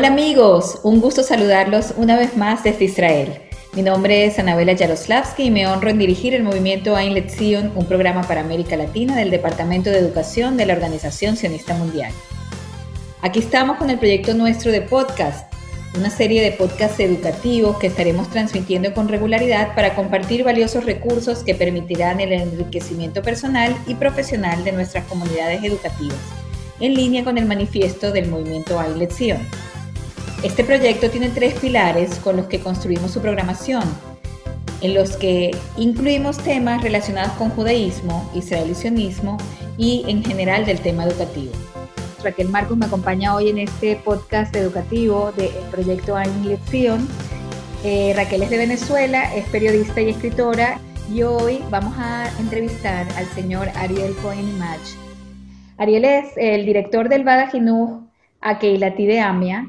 Hola amigos, un gusto saludarlos una vez más desde Israel. Mi nombre es Anabela Yaroslavsky y me honro en dirigir el movimiento Ein Lezion, un programa para América Latina del Departamento de Educación de la Organización Sionista Mundial. Aquí estamos con el proyecto nuestro de podcast, una serie de podcasts educativos que estaremos transmitiendo con regularidad para compartir valiosos recursos que permitirán el enriquecimiento personal y profesional de nuestras comunidades educativas, en línea con el manifiesto del movimiento Ein Lezion. Este proyecto tiene tres pilares con los que construimos su programación, en los que incluimos temas relacionados con judaísmo, israelicionismo y en general del tema educativo. Raquel Marcos me acompaña hoy en este podcast educativo del proyecto Ein Lección. Eh, Raquel es de Venezuela, es periodista y escritora y hoy vamos a entrevistar al señor Ariel Cohen Imach. Ariel es el director del Bada Jinuj Akeilati de Amia,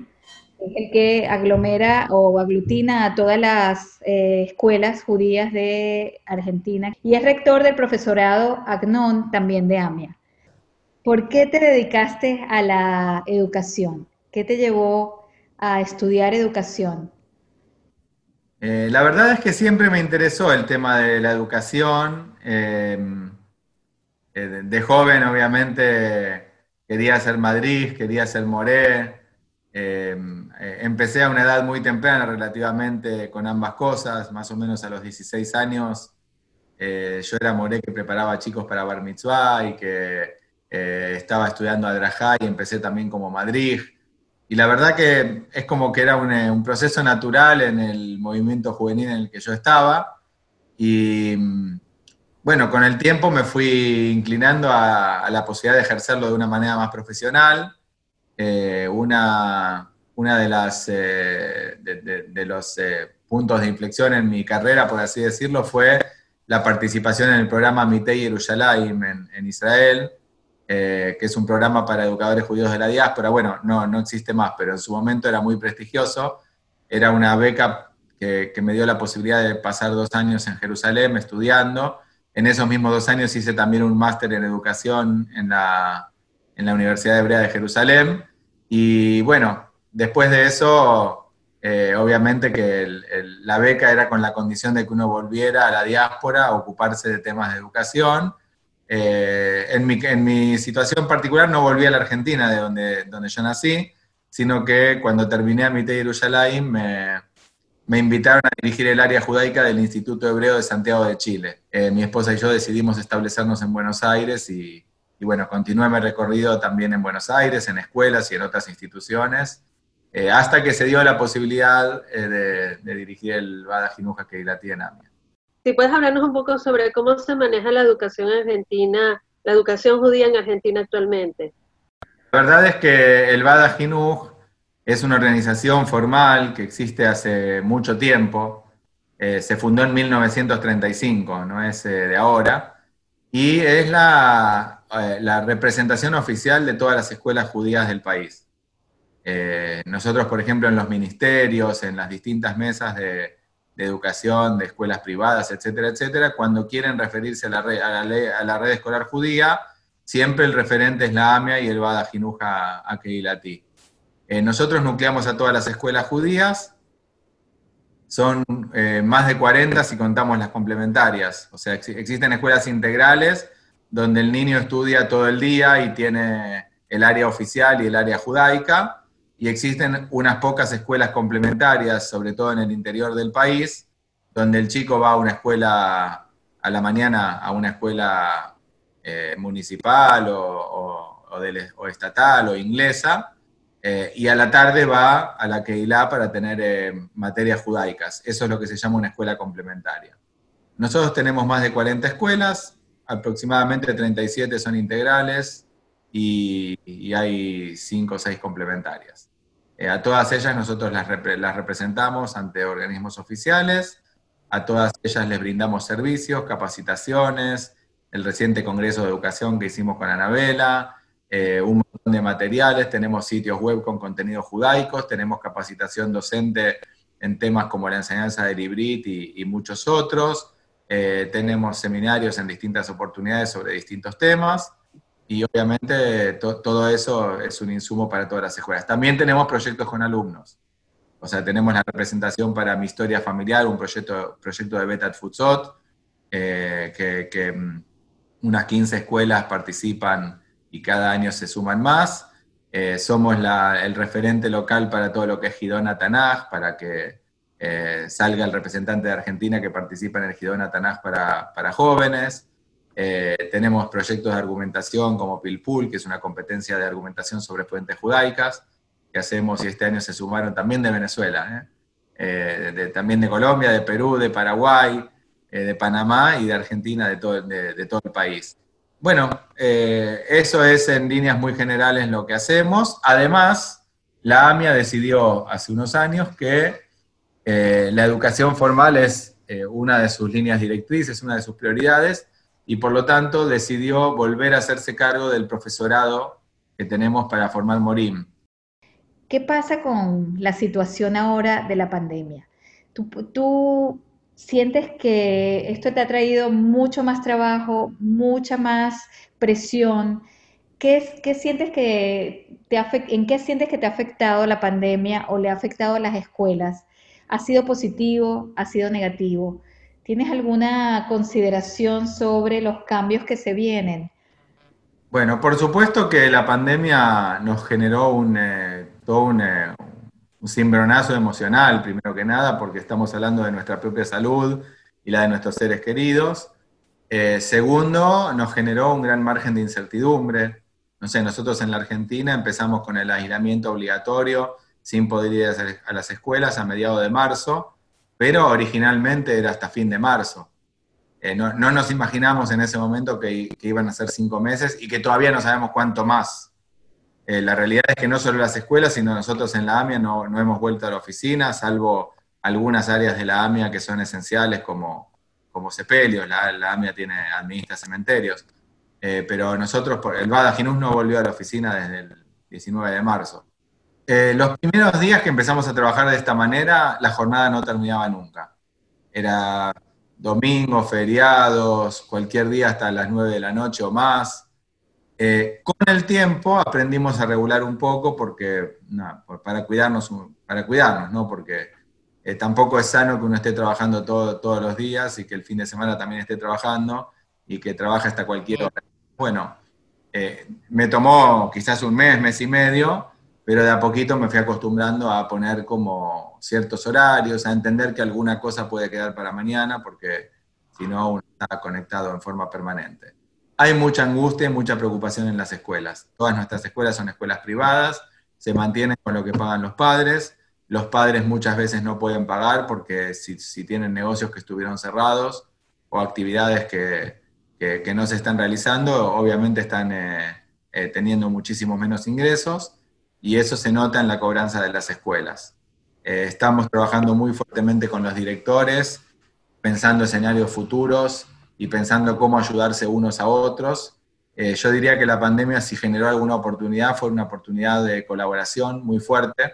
es el que aglomera o aglutina a todas las eh, escuelas judías de Argentina y es rector del profesorado Agnon también de AMIA. ¿Por qué te dedicaste a la educación? ¿Qué te llevó a estudiar educación? Eh, la verdad es que siempre me interesó el tema de la educación. Em, eh, de joven, obviamente, quería ser Madrid, quería ser Moré, eh, empecé a una edad muy temprana relativamente con ambas cosas, más o menos a los 16 años. Eh, yo era moré que preparaba chicos para Bar Mitzvah y que eh, estaba estudiando Adrajá y empecé también como Madrid. Y la verdad que es como que era un, proceso natural en el movimiento juvenil en el que yo estaba. Y mm, bueno, con el tiempo me fui inclinando a la posibilidad de ejercerlo de una manera más profesional. Eh, una, una de, las, eh, de, los eh, puntos de inflexión en mi carrera, por así decirlo, fue la participación en el programa Mitei Yerushalayim en, Israel, que es un programa para educadores judíos de la diáspora. Bueno, no, no existe más, pero en su momento era muy prestigioso. Era una beca que, que me dio la posibilidad de pasar dos años en Jerusalén estudiando. En esos mismos dos años hice también un máster en educación en la, en la Universidad Hebrea de Jerusalén. Y bueno, después de eso, eh, obviamente que la beca era con la condición de que uno volviera a la diáspora a ocuparse de temas de educación. Eh, en, mi, en, mi, situación particular no volví a la Argentina, de donde, donde yo nací, sino que cuando terminé a mi Yerushalayim me, me invitaron a dirigir el área judaica del Instituto Hebreo de Santiago de Chile. Eh, mi esposa y yo decidimos establecernos en Buenos Aires y, y bueno, continué mi recorrido también en Buenos Aires, en escuelas y en otras instituciones, eh, hasta que se dio la posibilidad eh, de, dirigir el Bada Jinuja que la tiene. Si puedes hablarnos un poco sobre cómo se maneja la educación en argentina, la educación judía en Argentina actualmente. La verdad es que el Bada Jinuj es una organización formal que existe hace mucho tiempo. Eh, se fundó en 1935, no es de ahora, y es la eh, la representación oficial de todas las escuelas judías del país. Eh, nosotros, por ejemplo, en los ministerios, en las distintas mesas de, educación, de escuelas privadas, etcétera, etcétera, cuando quieren referirse a la, red, a la, red escolar judía, siempre el referente es la AMIA y el Bada Jinuja Akeilati. Eh, nosotros nucleamos a todas las escuelas judías, son más de 40 si contamos las complementarias, o sea, existen escuelas integrales donde el niño estudia todo el día y tiene el área oficial y el área judaica, y existen unas pocas escuelas complementarias, sobre todo en el interior del país, donde el chico va a una escuela a la mañana, a una escuela eh, municipal o, estatal o inglesa, eh, y a la tarde va a la Keilah para tener eh, materias judaicas. Eso es lo que se llama una escuela complementaria. Nosotros tenemos más de 40 escuelas, aproximadamente 37 son integrales y, hay 5 o 6 complementarias. Eh, a todas ellas nosotros las, representamos ante organismos oficiales, a todas ellas les brindamos servicios, capacitaciones, el reciente Congreso de Educación que hicimos con Anabela, eh, un montón de materiales, tenemos sitios web con contenidos judaicos, tenemos capacitación docente en temas como la enseñanza del hibrid y muchos otros. Eh, tenemos seminarios en distintas oportunidades sobre distintos temas y obviamente todo eso es un insumo para todas las escuelas. También tenemos proyectos con alumnos. O sea, tenemos la representación para mi historia familiar, un proyecto, proyecto de Betat Futsot, eh, que, mm, unas 15 escuelas participan y cada año se suman más. Eh, somos el referente local para todo lo que es Gidona Tanaj, para que eh, salga el representante de Argentina que participa en el Gidona Tanaj para, para jóvenes. Eh, tenemos proyectos de argumentación como Pilpul, que es una competencia de argumentación sobre fuentes judaicas, que hacemos y este año se sumaron también de Venezuela, ¿eh? Eh, también de Colombia, de Perú, de Paraguay, de Panamá y de Argentina, de todo, de, todo el país. Bueno, eso es en líneas muy generales lo que hacemos. Además, la AMIA decidió hace unos años que la educación formal es una de sus líneas directrices, una de sus prioridades, y por lo tanto decidió volver a hacerse cargo del profesorado que tenemos para formar Morim. ¿Qué pasa con la situación ahora de la pandemia? ¿Tú, sientes que esto te ha traído mucho más trabajo, mucha más presión? ¿Qué, qué sientes que te ¿En qué sientes que te ha afectado la pandemia o le ha afectado a las escuelas? ¿Ha sido positivo? ¿Ha sido negativo? ¿Tienes alguna consideración sobre los cambios que se vienen? Bueno, por supuesto que la pandemia nos generó un, eh, todo un, eh, cimbronazo emocional, primero que nada, porque estamos hablando de nuestra propia salud y la de nuestros seres queridos. Eh, segundo, nos generó un gran margen de incertidumbre. No sé, nosotros en la Argentina empezamos con el aislamiento obligatorio sin poder ir a las escuelas a mediados de marzo pero originalmente era hasta fin de marzo. Eh, no, nos imaginamos en ese momento que, iban a ser cinco meses y que todavía no sabemos cuánto más. Eh, la realidad es que no solo las escuelas, sino nosotros en la AMIA no, hemos vuelto a la oficina, salvo algunas áreas de la AMIA que son esenciales como, como sepelios, la, AMIA tiene, administra cementerios. Eh, pero nosotros, el Bada no volvió a la oficina desde el 19 de marzo. Eh, los primeros días que empezamos a trabajar de esta manera, la jornada no terminaba nunca. Era domingo, feriados, cualquier día hasta las 9 de la noche o más. Eh, con el tiempo aprendimos a regular un poco porque, para cuidarnos, para cuidarnos, ¿no? Porque eh, tampoco es sano que uno esté trabajando todos los días y que el fin de semana también esté trabajando y que trabaje hasta cualquier hora. Bueno, me tomó quizás un mes, mes y medio, pero de a poquito me fui acostumbrando a poner como ciertos horarios, a entender que alguna cosa puede quedar para mañana, porque si no, uno está conectado en forma permanente. Hay mucha angustia y mucha preocupación en las escuelas. Todas nuestras escuelas son escuelas privadas, se mantienen con lo que pagan los padres. Los padres muchas veces no pueden pagar porque si, tienen negocios que estuvieron cerrados o actividades que, que, no se están realizando, obviamente están eh, eh, teniendo muchísimos menos ingresos y eso se nota en la cobranza de las escuelas. Eh, estamos trabajando muy fuertemente con los directores, pensando escenarios futuros y pensando cómo ayudarse unos a otros. Eh, yo diría que la pandemia, si generó alguna oportunidad, fue una oportunidad de colaboración muy fuerte.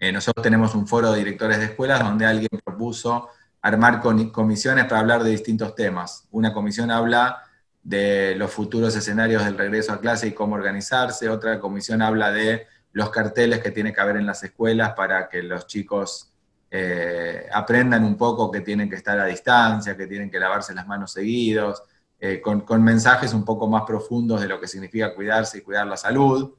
Eh, nosotros tenemos un foro de directores de escuelas donde alguien propuso armar comisiones para hablar de distintos temas. Una comisión habla de los futuros escenarios del regreso a clase y cómo organizarse. Otra comisión habla de los carteles que tiene que haber en las escuelas para que los chicos eh, aprendan un poco que tienen que estar a distancia, que tienen que lavarse las manos seguidos, eh, con, mensajes un poco más profundos de lo que significa cuidarse y cuidar la salud.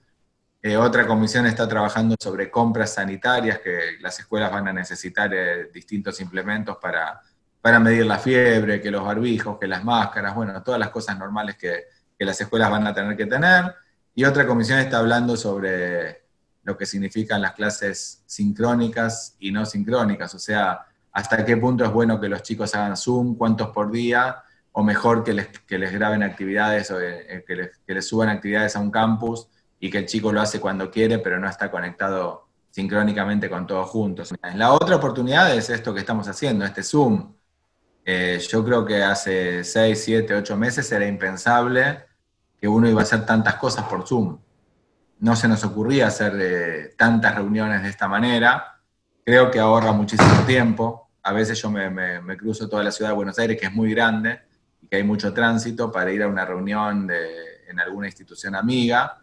Eh, otra comisión está trabajando sobre compras sanitarias, que las escuelas van a necesitar distintos implementos para para medir la fiebre, que los barbijos, que las máscaras, bueno, todas las cosas normales que, las escuelas van a tener que tener. Y otra comisión está hablando sobre lo que significan las clases sincrónicas y no sincrónicas, o sea, hasta qué punto es bueno que los chicos hagan Zoom, cuántos por día, o mejor que les, les graben actividades o eh, que, les, que les suban actividades a un campus y que el chico lo hace cuando quiere, pero no está conectado sincrónicamente con todos juntos. La otra oportunidad es esto que estamos haciendo, este Zoom. Eh, yo creo que hace 6, 7, 8 meses era impensable que uno iba a hacer tantas cosas por Zoom. No se nos ocurría hacer eh, tantas reuniones de esta manera. Creo que ahorra muchísimo tiempo. A veces yo me, cruzo toda la ciudad de Buenos Aires, que es muy grande y que hay mucho tránsito, para ir a una reunión de, en alguna institución amiga.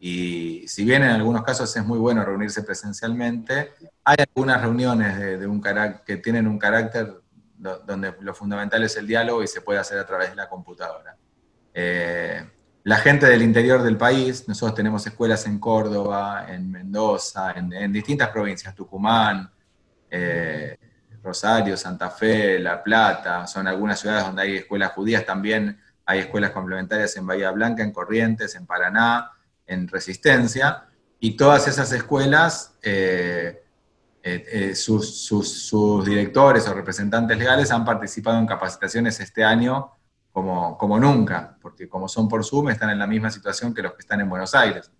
Y si bien en algunos casos es muy bueno reunirse presencialmente, hay algunas reuniones de, un que tienen un carácter donde lo fundamental es el diálogo y se puede hacer a través de la computadora. Eh, la gente del interior del país, nosotros tenemos escuelas en Córdoba, en Mendoza, en, distintas provincias, Tucumán, eh, Rosario, Santa Fe, La Plata, son algunas ciudades donde hay escuelas judías, también hay escuelas complementarias en Bahía Blanca, en Corrientes, en Paraná, en Resistencia, y todas esas escuelas, eh, eh, eh, sus, sus, directores o representantes legales han participado en capacitaciones este año como, como nunca, porque como son por Zoom están en la misma situación que los que están en Buenos Aires.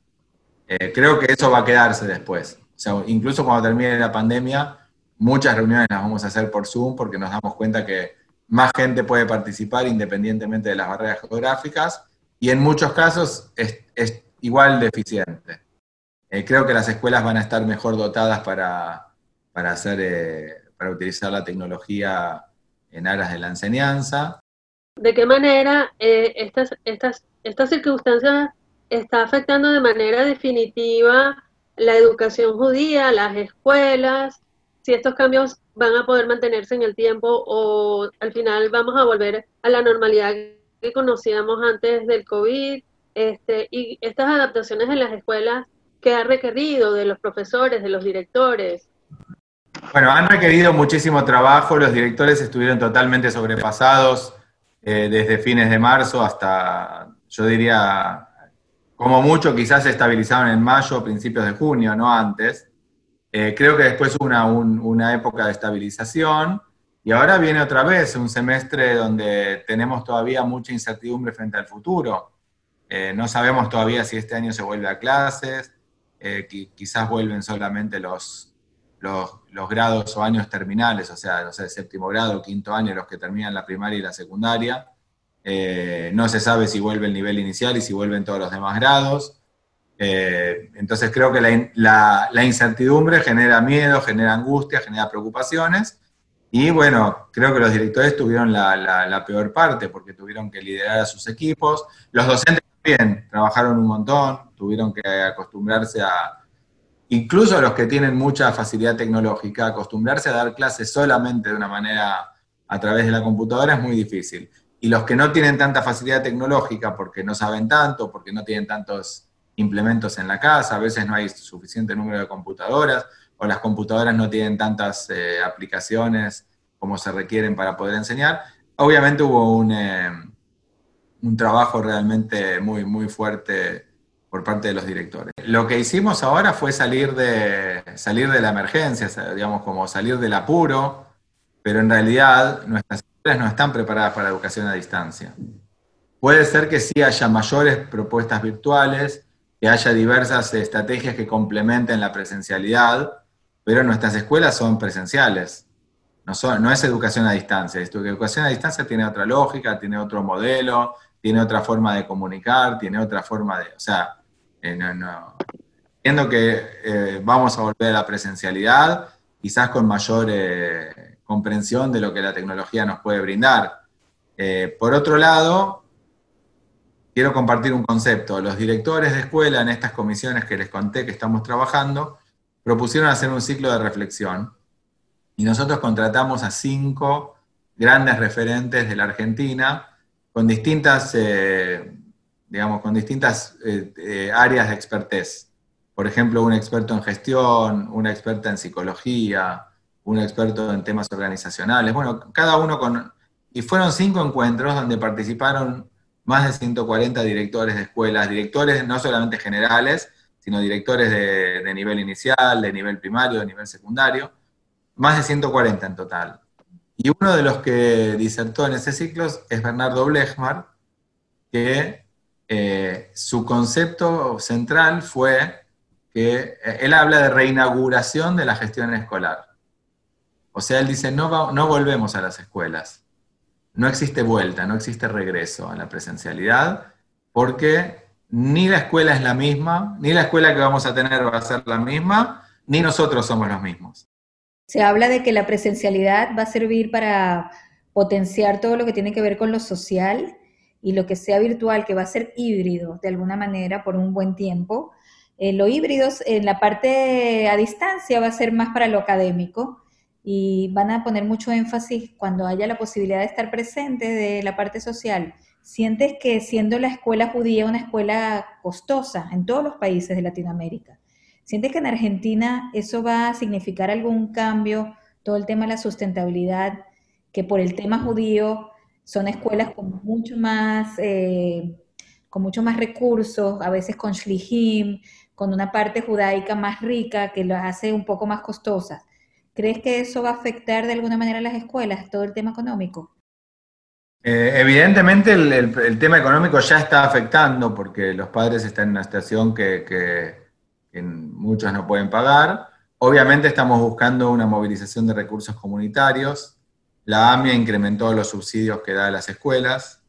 creo que eso va a quedarse después. O sea, incluso cuando termine la pandemia, Muchas reuniones las vamos a hacer por Zoom porque nos damos cuenta que más gente puede participar independientemente de las barreras geográficas y en muchos casos es, igual de. Eh, creo que las escuelas van a estar mejor dotadas para, hacer, eh, para utilizar la tecnología en aras de la enseñanza. ¿De qué manera eh, estas, estas, estas circunstancias está afectando de manera definitiva la educación judía, las escuelas, si estos cambios van a poder mantenerse en el tiempo o al final vamos a volver a la normalidad que conocíamos antes del COVID este, y estas adaptaciones en las escuelas que ha requerido de los profesores, de los directores. Bueno, han requerido muchísimo trabajo, los directores estuvieron totalmente sobrepasados eh, desde fines de marzo hasta, yo diría, como mucho quizás se estabilizaron en mayo, principios de junio, no antes. Eh, creo que después hubo una, una, época de estabilización y ahora viene otra vez un semestre donde tenemos todavía mucha incertidumbre frente al futuro. Eh, no sabemos todavía si este año se vuelve a clases, eh, quizás vuelven solamente los, los, grados o años terminales, o sea, no sé, séptimo grado, quinto año, los que terminan la primaria y la secundaria. no se sabe si vuelve el nivel inicial y si vuelven todos los demás grados. Eh, entonces creo que la, incertidumbre genera miedo, genera angustia, genera preocupaciones. Y bueno, creo que los directores tuvieron la, peor parte porque tuvieron que liderar a sus equipos. Los docentes también trabajaron un montón, tuvieron que acostumbrarse a, incluso los que tienen mucha facilidad tecnológica, acostumbrarse a dar clases solamente de una manera a través de la computadora es muy difícil. Y los que no tienen tanta facilidad tecnológica porque no saben tanto, porque no tienen tantos implementos en la casa, a veces no hay suficiente número de computadoras o las computadoras no tienen tantas eh, aplicaciones como se requieren para poder enseñar. Obviamente hubo un, eh, un trabajo realmente muy, muy fuerte por parte de los directores. Lo que hicimos ahora fue salir de, salir de la emergencia, digamos, como salir del apuro, pero en realidad nuestras escuelas no están preparadas para la educación a distancia. Puede ser que sí haya mayores propuestas virtuales, que haya diversas estrategias que complementen la presencialidad, pero nuestras escuelas son presenciales. No, son, no es educación a distancia. Educación a distancia tiene otra lógica, tiene otro modelo, tiene otra forma de comunicar, tiene otra forma de... O sea, eh, no, Entiendo que eh, vamos a volver a la presencialidad, quizás con mayor eh, comprensión de lo que la tecnología nos puede brindar. por otro lado, quiero compartir un concepto. Los directores de escuela en estas comisiones que les conté que estamos trabajando propusieron hacer un ciclo de reflexión y nosotros contratamos a cinco grandes referentes de la Argentina con distintas, digamos, con distintas eh, eh, áreas de expertez. Por ejemplo, un experto en gestión, una experta en psicología, un experto en temas organizacionales. Bueno, cada uno con... Y fueron cinco encuentros donde participaron más de 140 directores de escuelas, directores no solamente generales, sino directores de, nivel inicial, de nivel primario, de nivel secundario, más de 140 en total. Y uno de los que disertó en ese ciclo es Bernardo Blechmar, que eh, su concepto central fue que eh, él habla de reinauguración de la gestión escolar. O sea, él dice, no, no volvemos a las escuelas, no existe vuelta, no existe regreso a la presencialidad, porque ni la escuela es la misma, ni la escuela que vamos a tener va a ser la misma, ni nosotros somos los mismos. Se habla de que la presencialidad va a servir para potenciar todo lo que tiene que ver con lo social y lo que sea virtual, que va a ser híbrido de alguna manera por un buen tiempo, eh, lo híbrido en la parte a distancia va a ser más para lo académico y van a poner mucho énfasis cuando haya la posibilidad de estar presente de la parte social. ¿Sientes que siendo la escuela judía una escuela costosa en todos los países de Latinoamérica, sientes que en Argentina eso va a significar algún cambio, todo el tema de la sustentabilidad, que por el tema judío son escuelas con mucho más, eh, con mucho más recursos, a veces con shlichim, con una parte judaica más rica que las hace un poco más costosas. ¿Crees que eso va a afectar de alguna manera a las escuelas, todo el tema económico? Eh, evidentemente el, tema económico ya está afectando porque los padres están en una situación que, muchos no pueden pagar. Obviamente estamos buscando una movilización de recursos comunitarios. La AMIA incrementó los subsidios que da a las escuelas.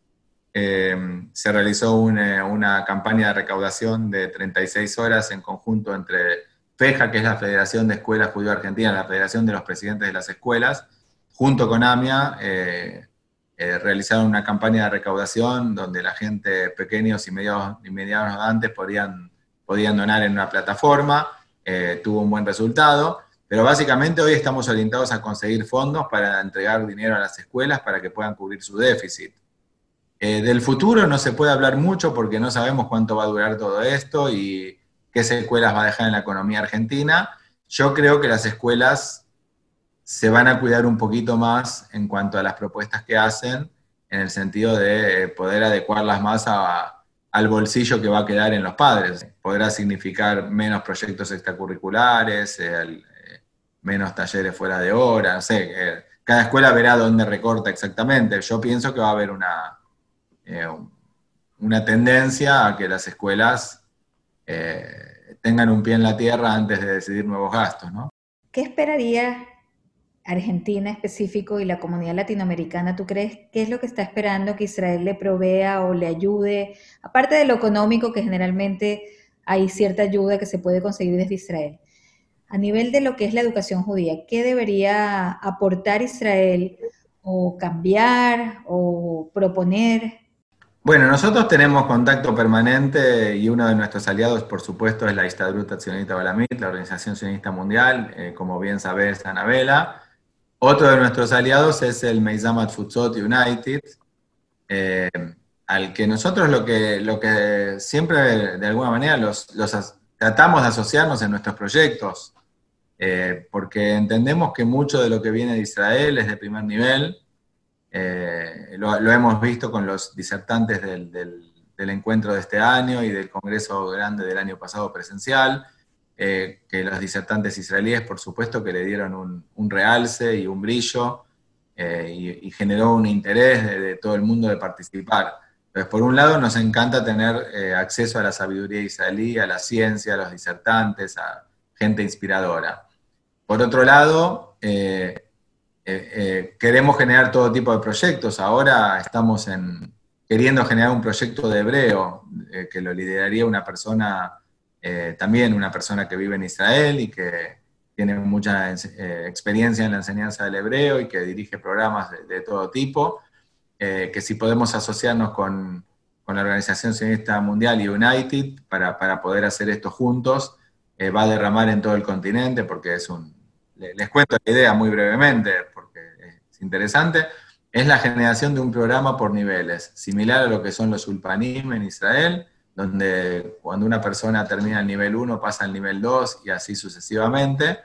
Eh, se realizó una, una, campaña de recaudación de 36 horas en conjunto entre FEJA, que es la Federación de Escuelas Judío Argentina, la Federación de los Presidentes de las Escuelas, junto con AMIA, eh, eh, realizaron una campaña de recaudación donde la gente, pequeños y medianos, medianos donantes, podían, podían donar en una plataforma, eh, tuvo un buen resultado, pero básicamente hoy estamos orientados a conseguir fondos para entregar dinero a las escuelas para que puedan cubrir su déficit. del futuro no se puede hablar mucho porque no sabemos cuánto va a durar todo esto y qué secuelas va a dejar en la economía argentina. Yo creo que las escuelas se van a cuidar un poquito más en cuanto a las propuestas que hacen, en el sentido de poder adecuarlas más al bolsillo que va a quedar en los padres. Podrá significar menos proyectos extracurriculares, eh, eh, menos talleres fuera de hora, no sé. Eh, cada escuela verá dónde recorta exactamente. Yo pienso que va a haber una, una tendencia a que las escuelas eh, tengan un pie en la tierra antes de decidir nuevos gastos, ¿no? ¿Qué esperaría Argentina específico y la comunidad latinoamericana? ¿Tú crees qué es lo que está esperando que Israel le provea o le ayude? Aparte de lo económico, que generalmente hay cierta ayuda que se puede conseguir desde Israel. A nivel de lo que es la educación judía, ¿qué debería aportar Israel o cambiar o proponer bueno, nosotros tenemos contacto permanente y uno de nuestros aliados, por supuesto, es la Istadrut Sionista Balamit, la Organización Sionista Mundial, eh, como bien sabes, Anabela. Otro de nuestros aliados es el Meizamat Futsot United, eh, al que nosotros lo que, lo que siempre, de alguna manera, los, tratamos de asociarnos en nuestros proyectos, eh, porque entendemos que mucho de lo que viene de Israel es de primer nivel, eh, lo, hemos visto con los disertantes del, encuentro de este año y del Congreso Grande del año pasado presencial, eh, que los disertantes israelíes, por supuesto, que le dieron un, realce y un brillo eh, y, generó un interés de, todo el mundo de participar. Entonces, por un lado, nos encanta tener acceso a la sabiduría israelí, a la ciencia, a los disertantes, a gente inspiradora. Por otro lado, eh, eh, queremos generar todo tipo de proyectos. Ahora estamos en, queriendo generar un proyecto de hebreo eh, que lo lideraría una persona, también una persona que vive en Israel y que tiene mucha experiencia en la enseñanza del hebreo y que dirige programas de, todo tipo, que si podemos asociarnos con, con, la Organización Sionista Mundial y United para, para poder hacer esto juntos, va a derramar en todo el continente porque es un, les cuento la idea muy brevemente, porque es interesante, es la generación de un programa por niveles, similar a lo que son los ulpanim en Israel, donde cuando una persona termina el nivel 1 pasa al nivel 2 y así sucesivamente.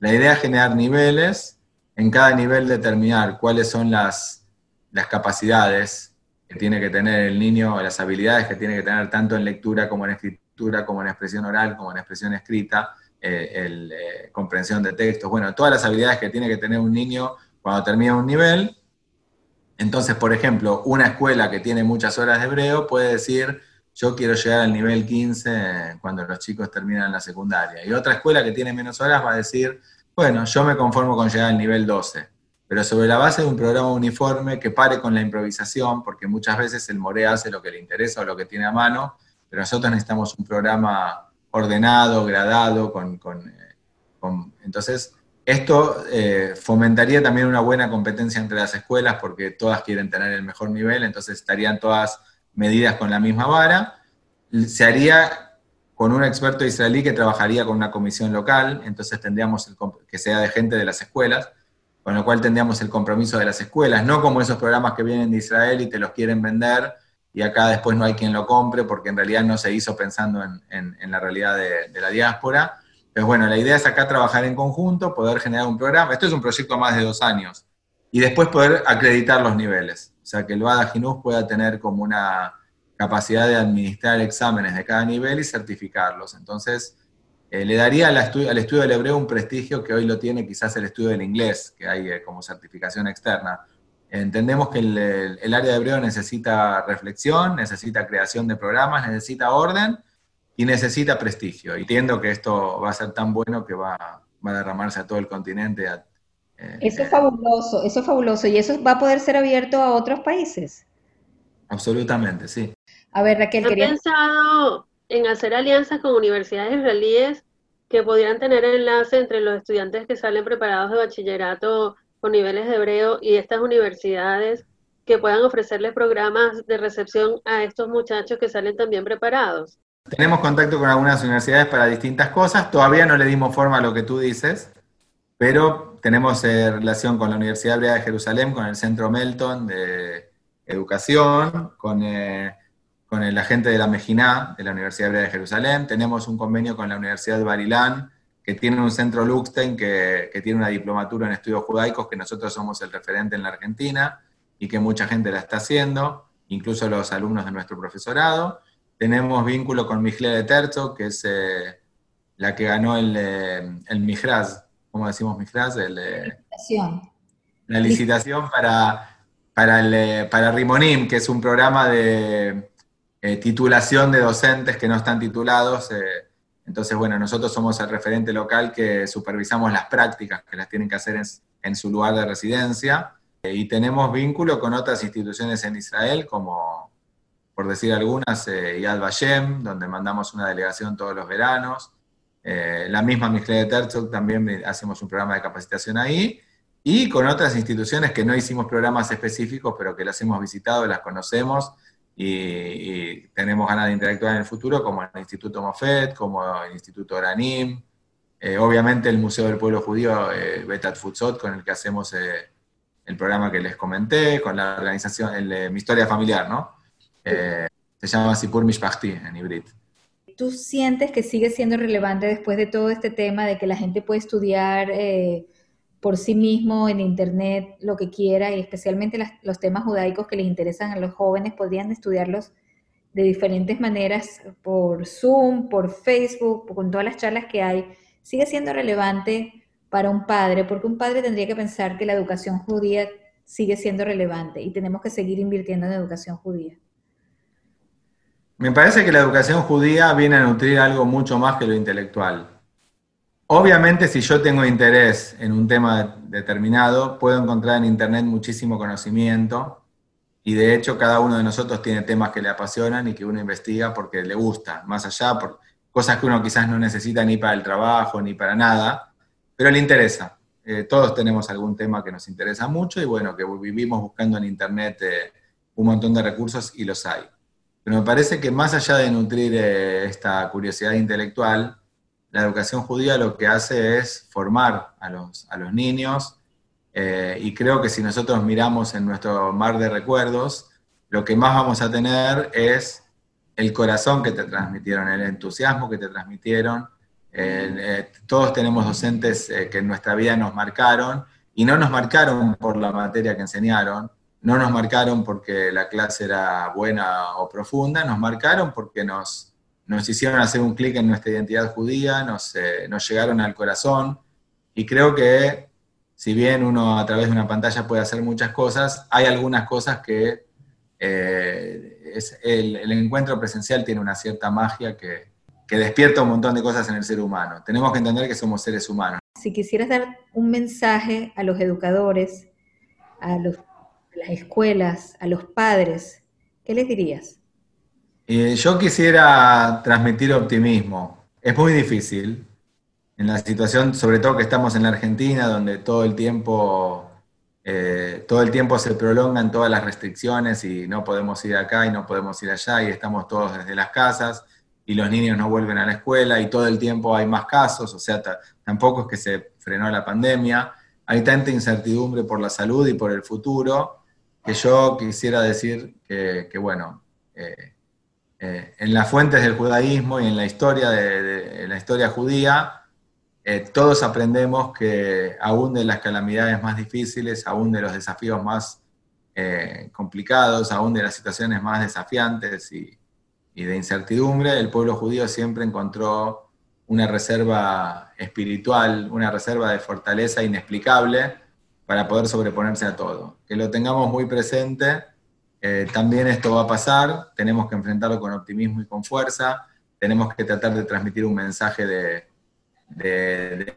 La idea es generar niveles, en cada nivel determinar cuáles son las, las capacidades que tiene que tener el niño, las habilidades que tiene que tener tanto en lectura como en escritura, como en expresión oral, como en expresión escrita, eh, el, eh, comprensión de textos, bueno, todas las habilidades que tiene que tener un niño cuando termina un nivel. Entonces, por ejemplo, una escuela que tiene muchas horas de hebreo puede decir, yo quiero llegar al nivel 15 cuando los chicos terminan la secundaria. Y otra escuela que tiene menos horas va a decir, bueno, yo me conformo con llegar al nivel 12. Pero sobre la base de un programa uniforme que pare con la improvisación, porque muchas veces el more hace lo que le interesa o lo que tiene a mano, pero nosotros necesitamos un programa ordenado, gradado, con, eh, entonces esto eh, fomentaría también una buena competencia entre las escuelas porque todas quieren tener el mejor nivel, entonces estarían todas medidas con la misma vara. Se haría con un experto israelí que trabajaría con una comisión local, entonces tendríamos el, que sea de gente de las escuelas, con lo cual tendríamos el compromiso de las escuelas, no como esos programas que vienen de Israel y te los quieren vender y acá después no hay quien lo compre porque en realidad no se hizo pensando en, la realidad de, la diáspora. Pero bueno, la idea es acá trabajar en conjunto, poder generar un programa. Esto es un proyecto a más de dos años. Y después poder acreditar los niveles. O sea, que el VADA GINUS pueda tener como una capacidad de administrar exámenes de cada nivel y certificarlos. Entonces, eh, le daría al estudio, al estudio, del hebreo un prestigio que hoy lo tiene quizás el estudio del inglés, que hay eh, como certificación externa. Entendemos que el, área de hebreo necesita reflexión, necesita creación de programas, necesita orden y necesita prestigio. Y entiendo que esto va a ser tan bueno que va, a derramarse a todo el continente. Eh, eso es fabuloso, eso es fabuloso. ¿Y eso va a poder ser abierto a otros países? Absolutamente, sí. A ver, Raquel, ¿He pensado en hacer alianzas con universidades israelíes que pudieran tener enlace entre los estudiantes que salen preparados de bachillerato con niveles de hebreo y estas universidades que puedan ofrecerles programas de recepción a estos muchachos que salen también preparados. Tenemos contacto con algunas universidades para distintas cosas, todavía no le dimos forma a lo que tú dices, pero tenemos eh, relación con la Universidad Hebrea de Jerusalén, con el Centro Melton de Educación, con eh, con el agente de la Mejiná de la Universidad Hebrea de Jerusalén, tenemos un convenio con la Universidad de Barilán, que tiene un centro Luxten, que, que, tiene una diplomatura en estudios judaicos, que nosotros somos el referente en la Argentina y que mucha gente la está haciendo, incluso los alumnos de nuestro profesorado. Tenemos vínculo con Mijle de Terzo, que es eh, la que ganó el, eh, el Mijraz, ¿cómo decimos Mijraz? El, eh, licitación. La licitación para, para, el, para Rimonim, que es un programa de eh, titulación de docentes que no están titulados. Eh, entonces, bueno, nosotros somos el referente local que supervisamos las prácticas que las tienen que hacer en, su lugar de residencia. Eh, y tenemos vínculo con otras instituciones en Israel, como, por decir algunas, Yad Vashem, donde mandamos una delegación todos los veranos. la misma Mijle de Terzog también hacemos un programa de capacitación ahí. Y con otras instituciones que no hicimos programas específicos, pero que las hemos visitado, las conocemos y, tenemos ganas de interactuar en el futuro, como el Instituto Mofet, como el Instituto Oranim, eh, obviamente el Museo del Pueblo Judío, eh, Betat Futsot, con el que hacemos eh, el programa que les comenté, con la organización, el, Mi Historia Familiar, ¿no? se llama Sipur Mishpachti en hibrid. ¿Tú sientes que sigue siendo relevante después de todo este tema de que la gente puede estudiar por sí mismo en Internet lo que quiera y especialmente los temas judaicos que les interesan a los jóvenes podrían estudiarlos de diferentes maneras por Zoom, por Facebook, con todas las charlas que hay, sigue siendo relevante para un padre, porque un padre tendría que pensar que la educación judía sigue siendo relevante y tenemos que seguir invirtiendo en educación judía. Me parece que la educación judía viene a nutrir algo mucho más que lo intelectual. Obviamente, si yo tengo interés en un tema determinado, puedo encontrar en Internet muchísimo conocimiento y de hecho cada uno de nosotros tiene temas que le apasionan y que uno investiga porque le gusta, más allá por cosas que uno quizás no necesita ni para el trabajo ni para nada, pero le interesa. Eh, todos tenemos algún tema que nos interesa mucho y bueno, que vivimos buscando en Internet eh, un montón de recursos y los hay. Pero me parece que más allá de nutrir eh, esta curiosidad intelectual, la educación judía lo que hace es formar a los, a los niños eh, y creo que si nosotros miramos en nuestro mar de recuerdos, lo que más vamos a tener es el corazón que te transmitieron, el entusiasmo que te transmitieron. Eh, todos tenemos docentes eh, que en nuestra vida nos marcaron y no nos marcaron por la materia que enseñaron, no nos marcaron porque la clase era buena o profunda, nos marcaron porque nos, nos hicieron hacer un clic en nuestra identidad judía, nos, eh, nos llegaron al corazón y creo que si bien uno a través de una pantalla puede hacer muchas cosas, hay algunas cosas que eh, es, el, encuentro presencial tiene una cierta magia que, que despierta un montón de cosas en el ser humano. Tenemos que entender que somos seres humanos. Si quisieras dar un mensaje a los educadores, a, los, a las escuelas, a los padres, ¿qué les dirías? Yo quisiera transmitir optimismo. Es muy difícil en la situación, sobre todo que estamos en la Argentina, donde todo el tiempo eh, todo el tiempo se prolongan todas las restricciones y no podemos ir acá y no podemos ir allá y estamos todos desde las casas y los niños no vuelven a la escuela y todo el tiempo hay más casos, o sea, tampoco es que se frenó la pandemia, hay tanta incertidumbre por la salud y por el futuro que yo quisiera decir que, bueno, eh, eh, en las fuentes del judaísmo y en la historia, de la historia judía, eh, todos aprendemos que aún de las calamidades más difíciles, aún de los desafíos más eh, complicados, aún de las situaciones más desafiantes y, de incertidumbre, el pueblo judío siempre encontró una reserva espiritual, una reserva de fortaleza inexplicable para poder sobreponerse a todo. Que lo tengamos muy presente, eh, también esto va a pasar, tenemos que enfrentarlo con optimismo y con fuerza, tenemos que tratar de transmitir un mensaje de,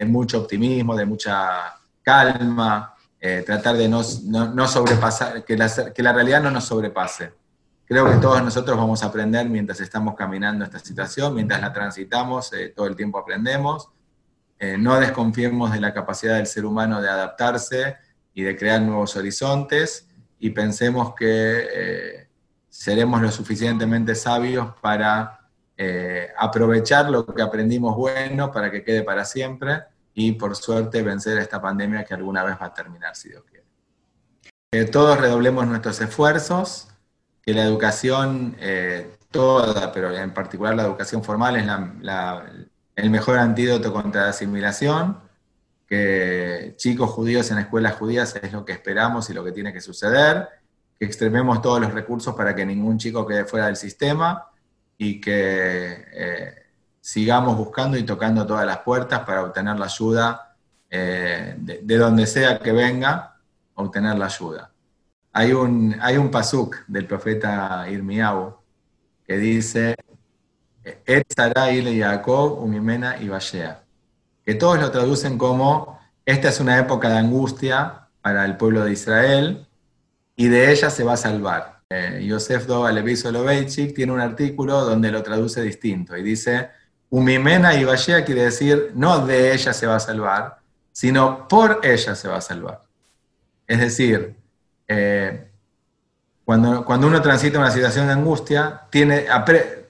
mucho optimismo, de mucha calma, eh, tratar de no, sobrepasar, que la, que la, realidad no nos sobrepase. Creo que todos nosotros vamos a aprender mientras estamos caminando esta situación, mientras la transitamos, eh, todo el tiempo aprendemos. No desconfiemos de la capacidad del ser humano de adaptarse y de crear nuevos horizontes y pensemos que seremos lo suficientemente sabios para eh, aprovechar lo que aprendimos bueno para que quede para siempre y por suerte vencer esta pandemia que alguna vez va a terminar, si Dios quiere. Que todos redoblemos nuestros esfuerzos, que la educación eh, toda, pero en particular la educación formal es el mejor antídoto contra la asimilación, que chicos judíos en escuelas judías es lo que esperamos y lo que tiene que suceder, que extrememos todos los recursos para que ningún chico quede fuera del sistema, y que eh, sigamos buscando y tocando todas las puertas para obtener la ayuda eh, de, donde sea que venga, obtener la ayuda. Hay un, hay un pasuk del profeta Irmiau que dice, Et Sarai Jacob, Umimena y Vallea, que todos lo traducen como, esta es una época de angustia para el pueblo de Israel y de ella se va a salvar. Eh, Yosef Dovalevi Soloveitchik tiene un artículo donde lo traduce distinto y dice, Umimena y Vallea quiere decir, no de ella se va a salvar, sino por ella se va a salvar. Es decir, eh, cuando, cuando, uno transita una situación de angustia, tiene,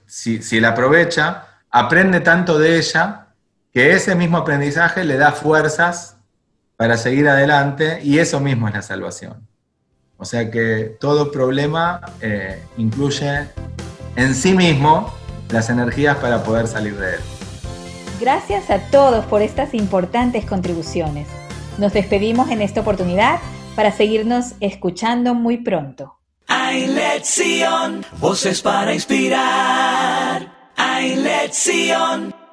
si, si la aprovecha, aprende tanto de ella que ese mismo aprendizaje le da fuerzas para seguir adelante y eso mismo es la salvación. O sea que todo problema eh, incluye en sí mismo las energías para poder salir de él. Gracias a todos por estas importantes contribuciones. Nos despedimos en esta oportunidad para seguirnos escuchando muy pronto. Hay lección, voces para inspirar. Hay lección.